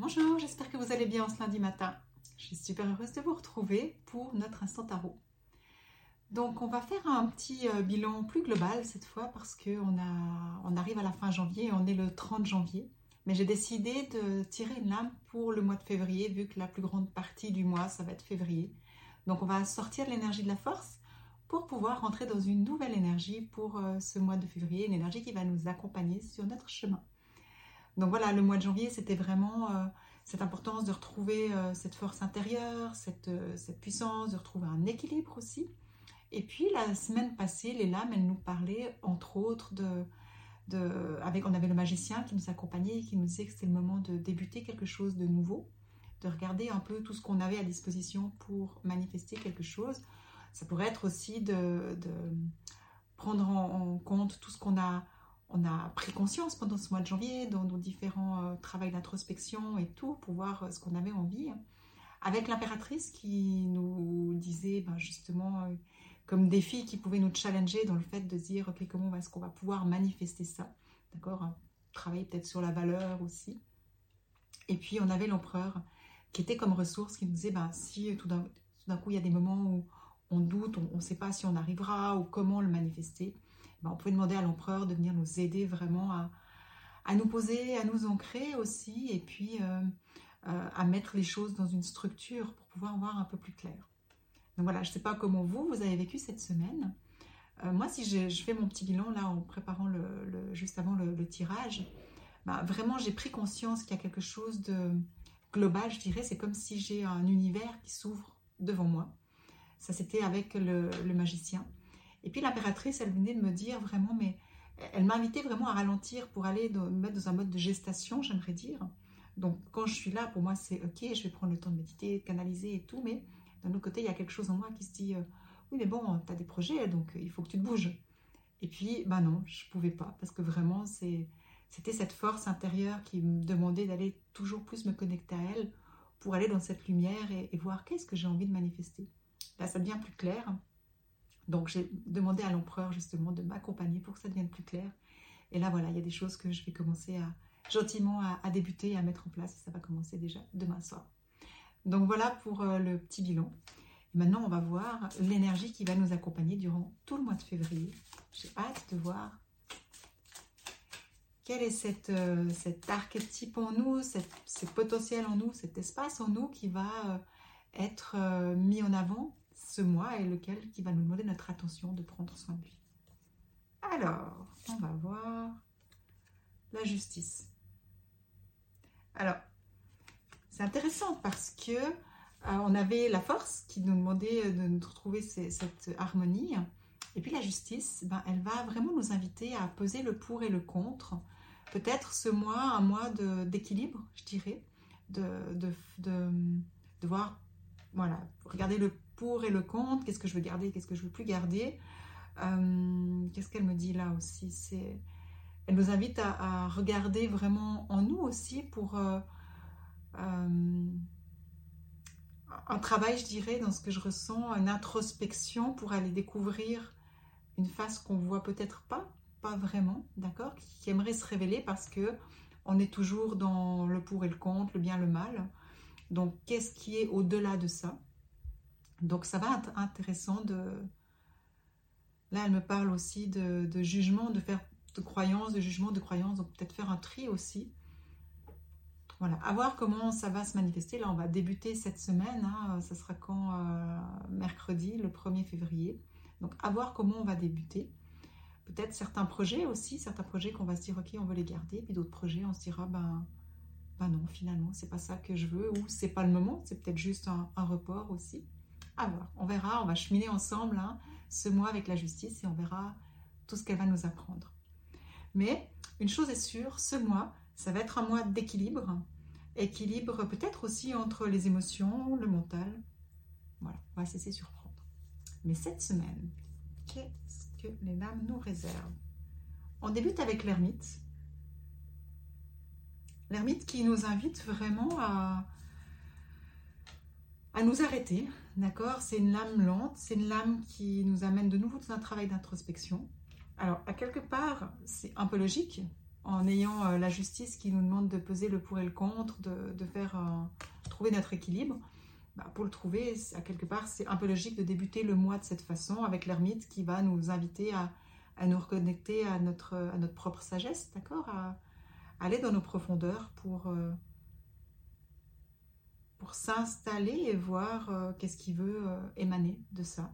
Bonjour, j'espère que vous allez bien ce lundi matin. Je suis super heureuse de vous retrouver pour notre instant tarot. Donc on va faire un petit euh, bilan plus global cette fois parce qu'on on arrive à la fin janvier, on est le 30 janvier. Mais j'ai décidé de tirer une lame pour le mois de février vu que la plus grande partie du mois ça va être février. Donc on va sortir l'énergie de la force pour pouvoir rentrer dans une nouvelle énergie pour euh, ce mois de février, une énergie qui va nous accompagner sur notre chemin. Donc voilà, le mois de janvier, c'était vraiment euh, cette importance de retrouver euh, cette force intérieure, euh, cette, puissance, de retrouver un équilibre aussi. Et puis la semaine passée, les lames, elles nous parlaient entre autres de, avec, on avait le magicien qui nous accompagnait, qui nous disait que c'était le moment de débuter quelque chose de nouveau, de regarder un peu tout ce qu'on avait à disposition pour manifester quelque chose. Ça pourrait être aussi de, prendre en compte tout ce qu'on a on a pris conscience pendant ce mois de janvier dans nos différents euh, travaux d'introspection et tout pour voir euh, ce qu'on avait envie. Avec l'impératrice qui nous disait ben, justement euh, comme défi qui pouvait nous challenger dans le fait de dire ok comment est-ce qu'on va pouvoir manifester ça, d'accord? Travailler peut-être sur la valeur aussi. Et puis on avait l'empereur qui était comme ressource qui nous disait ben, si tout d'un coup il y a des moments où on doute, on ne sait pas si on arrivera ou comment le manifester on pouvait demander à l'empereur de venir nous aider vraiment à, nous poser, à nous ancrer aussi, et puis euh, euh, à mettre les choses dans une structure pour pouvoir voir un peu plus clair. Donc voilà, je ne sais pas comment vous, vous avez vécu cette semaine. Euh, moi, si je, fais mon petit bilan là en préparant le, juste avant le, tirage, ben, vraiment j'ai pris conscience qu'il y a quelque chose de global, je dirais. C'est comme si j'ai un univers qui s'ouvre devant moi. Ça, c'était avec le magicien. Et puis l'impératrice, elle venait de me dire vraiment, mais elle m'invitait vraiment à ralentir pour aller me mettre dans un mode de gestation, j'aimerais dire. Donc quand je suis là, pour moi, c'est ok, je vais prendre le temps de méditer, de canaliser et tout, mais d'un autre côté, il y a quelque chose en moi qui se dit, euh, oui, mais bon, tu as des projets, donc il faut que tu te bouges. Et puis, ben non, je pouvais pas, parce que vraiment, c'était cette force intérieure qui me demandait d'aller toujours plus me connecter à elle pour aller dans cette lumière et voir qu'est-ce que j'ai envie de manifester. Là, ça devient plus clair. Donc j'ai demandé à l'empereur justement de m'accompagner pour que ça devienne plus clair. Et là voilà, il y a des choses que je vais commencer gentiment à, débuter et à mettre en place. ça va commencer déjà demain soir. Donc voilà pour euh, le petit bilan. maintenant, on va voir l'énergie qui va nous accompagner durant tout le mois de février. J'ai hâte de voir quel est cette, euh, cet archétype en nous, ce potentiel en nous, cet espace en nous qui va euh, être mis en avant ce mois et lequel qui va nous demander notre attention de prendre soin de lui. Alors, on va voir la justice. Alors, c'est intéressant parce que euh, on avait la force qui nous demandait de nous retrouver cette harmonie. Et puis la justice, ben, elle va vraiment nous inviter à peser le pour et le contre. Peut-être ce mois, un mois d'équilibre, je dirais, de, de, de, de, voir, voilà, regarder le pour et le contre, qu'est-ce que je veux garder, qu'est-ce que je veux plus garder. Euh, qu'est-ce qu'elle me dit là aussi C'est, Elle nous invite à, regarder vraiment en nous aussi pour euh, euh, un travail, je dirais, dans ce que je ressens, une introspection pour aller découvrir une face qu'on voit peut-être pas, pas vraiment, d'accord, qui aimerait se révéler parce que on est toujours dans le pour et le contre, le bien, le mal. Donc, qu'est-ce qui est au-delà de ça? Donc ça va être intéressant de... Là, elle me parle aussi de, jugement, de faire de croyances, de jugement, de croyances, donc peut-être faire un tri aussi. Voilà, à voir comment ça va se manifester. Là, on va débuter cette semaine, hein. ça sera quand euh, Mercredi, le 1er février. Donc, à voir comment on va débuter. Peut-être certains projets aussi, certains projets qu'on va se dire, ok, on veut les garder, puis d'autres projets, on se dira, ben, ben non, finalement, c'est pas ça que je veux, ou c'est pas le moment, c'est peut-être juste un report aussi On verra, on va cheminer ensemble hein, ce mois avec la justice et on verra tout ce qu'elle va nous apprendre. Mais une chose est sûre, ce mois, ça va être un mois d'équilibre. Équilibre peut-être aussi entre les émotions, le mental. Voilà, on va cesser surprendre. Mais cette semaine, qu'est-ce que les dames nous réservent? On débute avec l'ermite. L'ermite qui nous invite vraiment à, à nous arrêter, d'accord? C'est une lame lente, c'est une lame qui nous amène de nouveau dans un travail d'introspection. Alors, à quelque part, c'est un peu logique. en ayant euh, la justice qui nous demande de peser le pour et le contre, de, faire trouver notre équilibre. Bah, pour le trouver, à quelque part, c'est un peu logique de débuter le mois de cette façon avec l'ermite qui va nous inviter à, nous reconnecter à notre, à notre propre sagesse, d'accord? À, aller dans nos profondeurs pour, euh, pour s'installer et voir euh, qu'est-ce qui veut émaner de ça.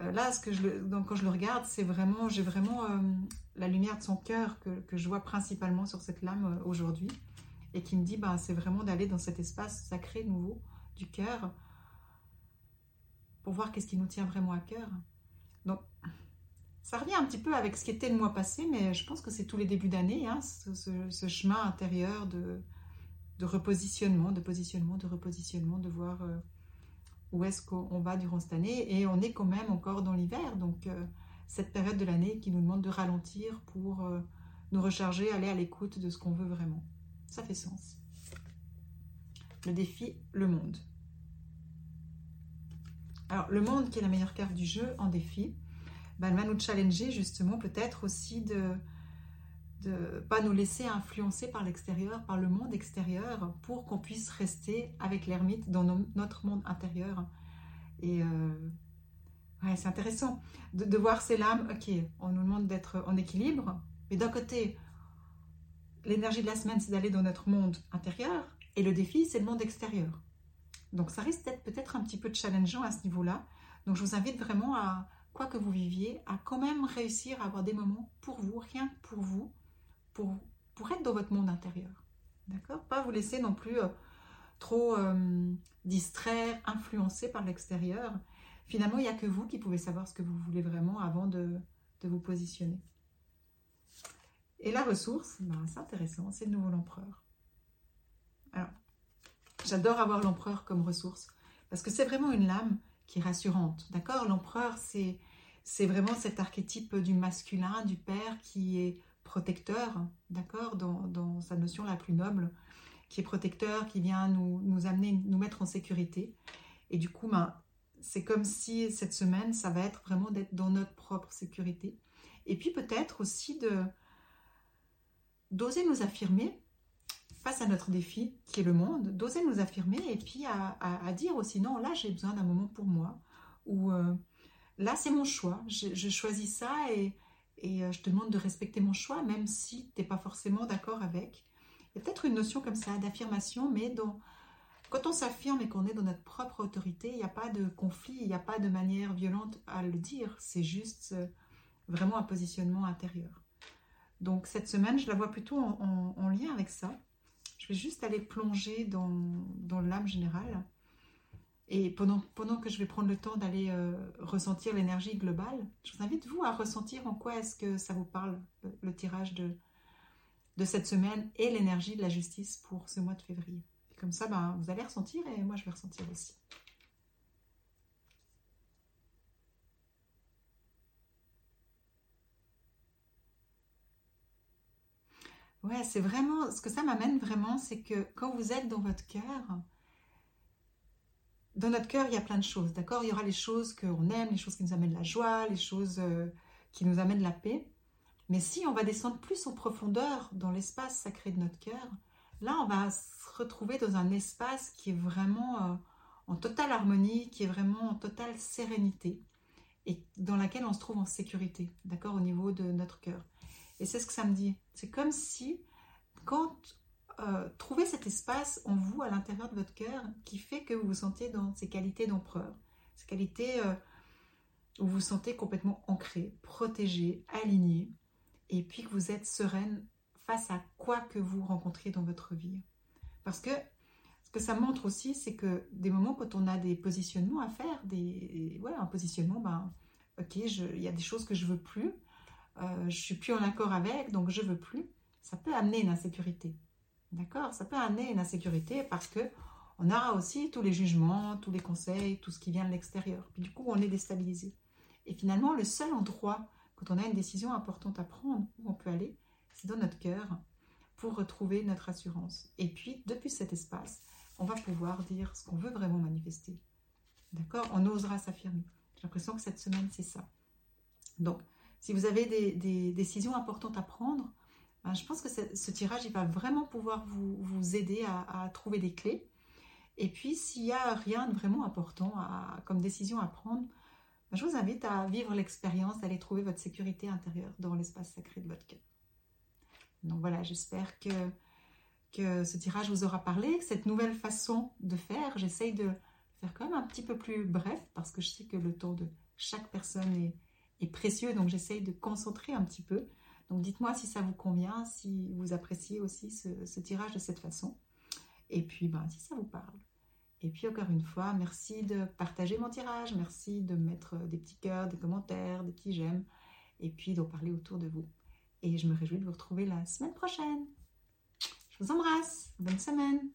Euh, là, donc, quand je le regarde, c'est vraiment, j'ai vraiment euh, la lumière de son cœur que, je vois principalement sur cette lame euh, aujourd'hui et qui me dit, ben, c'est vraiment d'aller dans cet espace sacré nouveau du cœur pour voir qu'est-ce qui nous tient vraiment à cœur. Donc, ça revient un petit peu avec ce qui était le mois passé, mais je pense que c'est tous les débuts d'année, hein, ce, chemin intérieur de, de, repositionnement, de positionnement, de repositionnement, de voir où est-ce qu'on va durant cette année et on est quand même encore dans l'hiver donc euh, cette période de l'année qui nous demande de ralentir pour euh, nous recharger, aller à l'écoute de ce qu'on veut vraiment. Ça fait sens. Le défi, le monde. Alors le monde qui est la meilleure carte du jeu en défi, ben, elle va nous challenger justement peut-être aussi de de pas nous laisser influencer par l'extérieur, par le monde extérieur, pour qu'on puisse rester avec l'ermite dans notre monde intérieur. Et euh, ouais, c'est intéressant de, voir ces lames. Ok, on nous demande d'être en équilibre, mais d'un côté, l'énergie de la semaine, c'est d'aller dans notre monde intérieur, et le défi, c'est le monde extérieur. Donc ça risque d'être peut-être un petit peu challengeant à ce niveau-là. Donc je vous invite vraiment à, quoi que vous viviez, à quand même réussir à avoir des moments pour vous, rien que pour vous, pour, être dans votre monde intérieur. D'accord? Pas vous laisser non plus euh, trop euh, distraire, influencer par l'extérieur. Finalement, il n'y a que vous qui pouvez savoir ce que vous voulez vraiment avant de, vous positionner. Et la ressource, ben, c'est intéressant, c'est le nouveau l'empereur. Alors, j'adore avoir l'empereur comme ressource parce que c'est vraiment une lame qui est rassurante. D'accord? L'empereur, c'est vraiment cet archétype du masculin, du père qui est protecteur, d'accord, dans, sa notion la plus noble, qui est protecteur, qui vient nous, amener, nous mettre en sécurité. Et du coup, ben, c'est comme si cette semaine, ça va être vraiment d'être dans notre propre sécurité. Et puis peut-être aussi de d'oser nous affirmer face à notre défi qui est le monde, d'oser nous affirmer et puis à, dire aussi non, là j'ai besoin d'un moment pour moi, ou euh, là c'est mon choix, je, choisis ça et, et euh, je te demande de respecter mon choix, même si tu n'es pas forcément d'accord avec. Il y a peut-être une notion comme ça d'affirmation, mais quand on s'affirme et qu'on est dans notre propre autorité, il n'y a pas de conflit, il n'y a pas de manière violente à le dire, c'est juste euh, vraiment un positionnement intérieur. Donc cette semaine, je la vois plutôt en, lien avec ça. Je vais juste aller plonger dans, dans l'âme générale. Et pendant, que je vais prendre le temps d'aller euh, ressentir l'énergie globale, je vous invite, vous, à ressentir en quoi est-ce que ça vous parle, le, tirage de, de cette semaine et l'énergie de la justice pour ce mois de février. Et comme ça, ben, vous allez ressentir et moi, je vais ressentir aussi. Ouais, c'est vraiment, ce que ça m'amène vraiment, c'est que quand vous êtes dans votre cœur, dans notre cœur, il y a plein de choses, d'accord? Il y aura les choses qu'on aime, les choses qui nous amènent la joie, les choses euh, qui nous amènent la paix. Mais si on va descendre plus en profondeur dans l'espace sacré de notre cœur, là, on va se retrouver dans un espace qui est vraiment euh, en totale harmonie, qui est vraiment en totale sérénité et dans laquelle on se trouve en sécurité, d'accord, au niveau de notre cœur. Et c'est ce que ça me dit. C'est comme si, quand euh, trouver cet espace en vous, à l'intérieur de votre cœur, qui fait que vous vous sentez dans ces qualités d'empereur, ces qualités euh, où vous vous sentez complètement ancré, protégé, aligné, et puis que vous êtes sereine face à quoi que vous rencontriez dans votre vie. Parce que ce que ça montre aussi, c'est que des moments quand on a des positionnements à faire, des, ouais, un positionnement, ben, ok, il y a des choses que je veux plus, euh, je suis plus en accord avec, donc je veux plus, ça peut amener une insécurité. D'accord Ça peut amener une insécurité parce que on aura aussi tous les jugements, tous les conseils, tout ce qui vient de l'extérieur. Puis du coup, on est déstabilisé. Et finalement, le seul endroit, quand on a une décision importante à prendre, où on peut aller, c'est dans notre cœur pour retrouver notre assurance. Et puis, depuis cet espace, on va pouvoir dire ce qu'on veut vraiment manifester. D'accord? On osera s'affirmer. J'ai l'impression que cette semaine, c'est ça. Donc, si vous avez des, décisions importantes à prendre, ben, je pense que ce, tirage va vraiment pouvoir vous, aider à, trouver des clés. Et puis, s'il n'y a rien de vraiment important comme décision à prendre, ben, je vous invite à vivre l'expérience d'aller trouver votre sécurité intérieure dans l'espace sacré de votre cœur. Donc voilà, j'espère que ce tirage vous aura parlé, cette nouvelle façon de faire. J'essaye de faire quand même un petit peu plus bref parce que je sais que le temps de chaque personne est, précieux, donc j'essaye de concentrer un petit peu. Donc dites-moi si ça vous convient, si vous appréciez aussi ce, tirage de cette façon. Et puis, ben, si ça vous parle. Et puis, encore une fois, merci de partager mon tirage, merci de mettre des petits cœurs, des commentaires, des petits j'aime, et puis d'en parler autour de vous. Et je me réjouis de vous retrouver la semaine prochaine. Je vous embrasse. Bonne semaine.